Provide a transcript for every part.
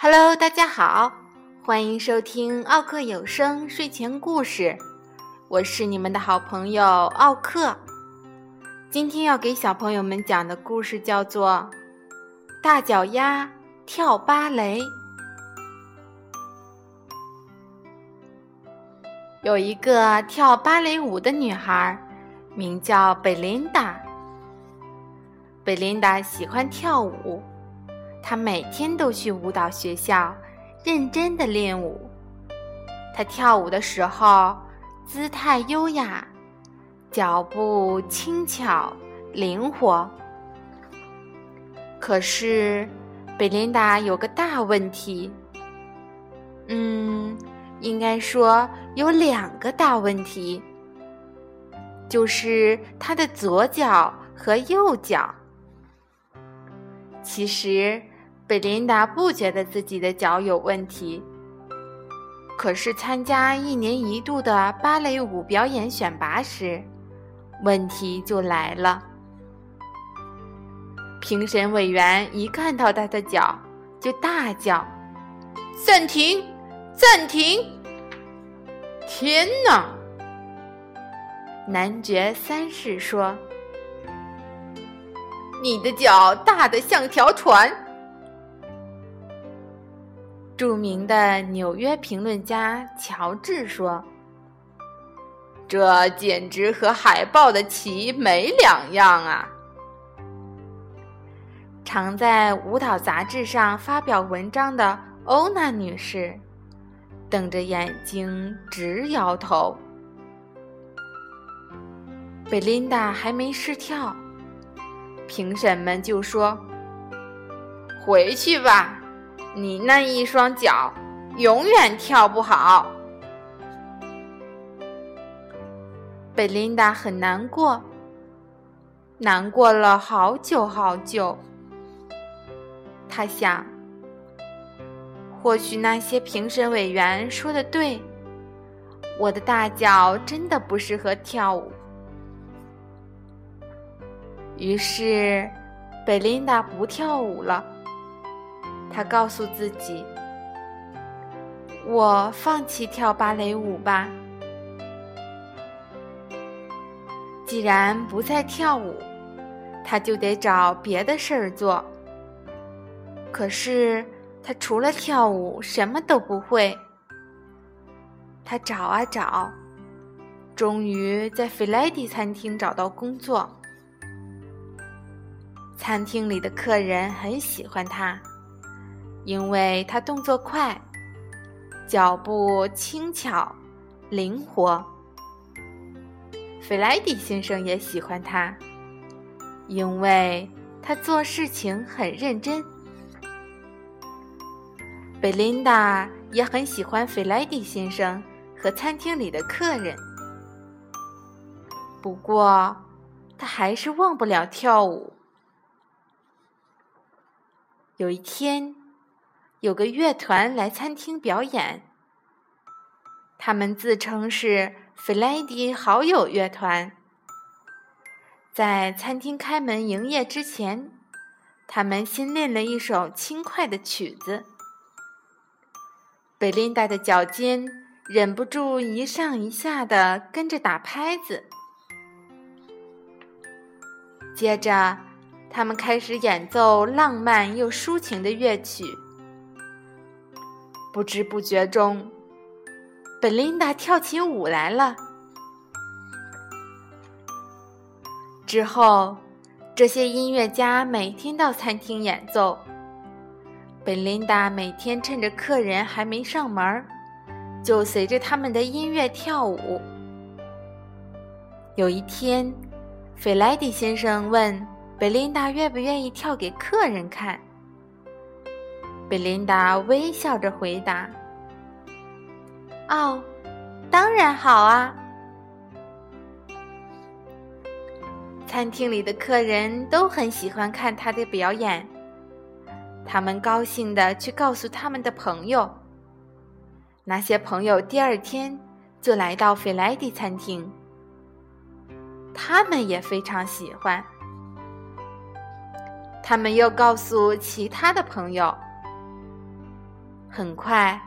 Hello，大家好，欢迎收听奥克有声睡前故事，我是你们的好朋友奥克。今天要给小朋友们讲的故事叫做《大脚丫跳芭蕾》。有一个跳芭蕾舞的女孩，名叫贝琳达。贝琳达喜欢跳舞，她每天都去舞蹈学校，认真的练舞。她跳舞的时候，姿态优雅，脚步轻巧灵活。可是，贝琳达有个大问题。嗯。应该说有两个大问题，就是他的左脚和右脚。其实，贝琳达不觉得自己的脚有问题。可是参加一年一度的芭蕾舞表演选拔时，问题就来了。评审委员一看到他的脚，就大叫：“暂停！”暂停！天哪！男爵三世说：“你的脚大得像条船。”著名的纽约评论家乔治说：“这简直和海豹的鳍没两样啊！”常在舞蹈杂志上发表文章的欧娜女士。瞪着眼睛直摇头。贝琳达还没试跳，评审们就说：“回去吧，你那一双脚永远跳不好。”贝琳达很难过，难过了好久好久。他想。或许那些评审委员说的对，我的大脚真的不适合跳舞。于是，贝琳达不跳舞了。她告诉自己：“我放弃跳芭蕾舞吧。既然不再跳舞，她就得找别的事儿做。可是。”他除了跳舞什么都不会。他找啊找，终于在菲莱迪餐厅找到工作。餐厅里的客人很喜欢他，因为他动作快，脚步轻巧、灵活。菲莱迪先生也喜欢他，因为他做事情很认真。贝琳达也很喜欢费莱迪先生和餐厅里的客人，不过他还是忘不了跳舞。有一天，有个乐团来餐厅表演，他们自称是弗莱迪好友乐团。在餐厅开门营业之前，他们新练了一首轻快的曲子。贝琳达的脚尖忍不住一上一下的跟着打拍子，接着他们开始演奏浪漫又抒情的乐曲。不知不觉中，贝琳达跳起舞来了。之后，这些音乐家每天到餐厅演奏。贝琳达每天趁着客人还没上门，就随着他们的音乐跳舞。有一天，费莱迪先生问贝琳达愿不愿意跳给客人看。贝琳达微笑着回答：“哦，当然好啊！”餐厅里的客人都很喜欢看他的表演。他们高兴的去告诉他们的朋友，那些朋友第二天就来到费莱迪餐厅。他们也非常喜欢。他们又告诉其他的朋友，很快，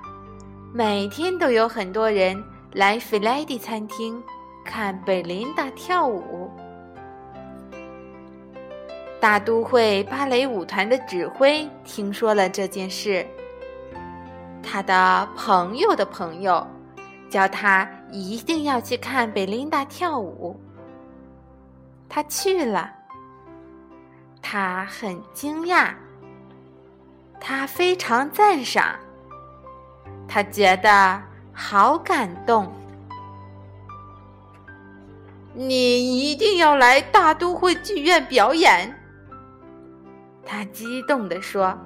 每天都有很多人来菲莱迪餐厅看贝琳达跳舞。大都会芭蕾舞团的指挥听说了这件事，他的朋友的朋友叫他一定要去看贝琳达跳舞。他去了，他很惊讶，他非常赞赏，他觉得好感动。你一定要来大都会剧院表演。他激动地说：“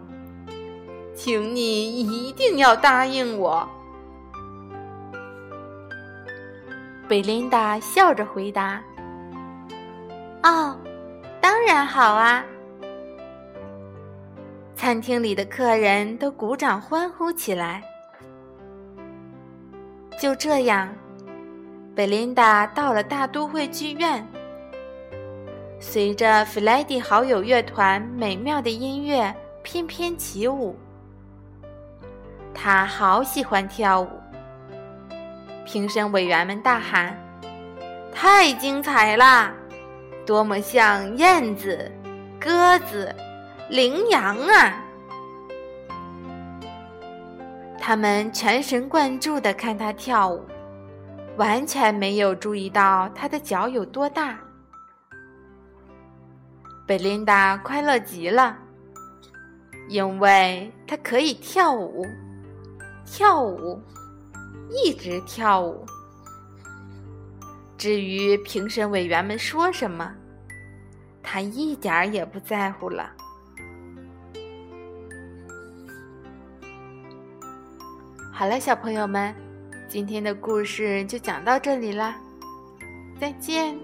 请你一定要答应我。”贝琳达笑着回答：“哦，当然好啊！”餐厅里的客人都鼓掌欢呼起来。就这样，贝琳达到了大都会剧院。随着弗莱迪好友乐团美妙的音乐翩翩起舞，他好喜欢跳舞。评审委员们大喊：“太精彩了！多么像燕子、鸽子、羚羊啊！”他们全神贯注地看他跳舞，完全没有注意到他的脚有多大。贝琳达快乐极了，因为她可以跳舞，跳舞，一直跳舞。至于评审委员们说什么，他一点儿也不在乎了。好了，小朋友们，今天的故事就讲到这里啦，再见。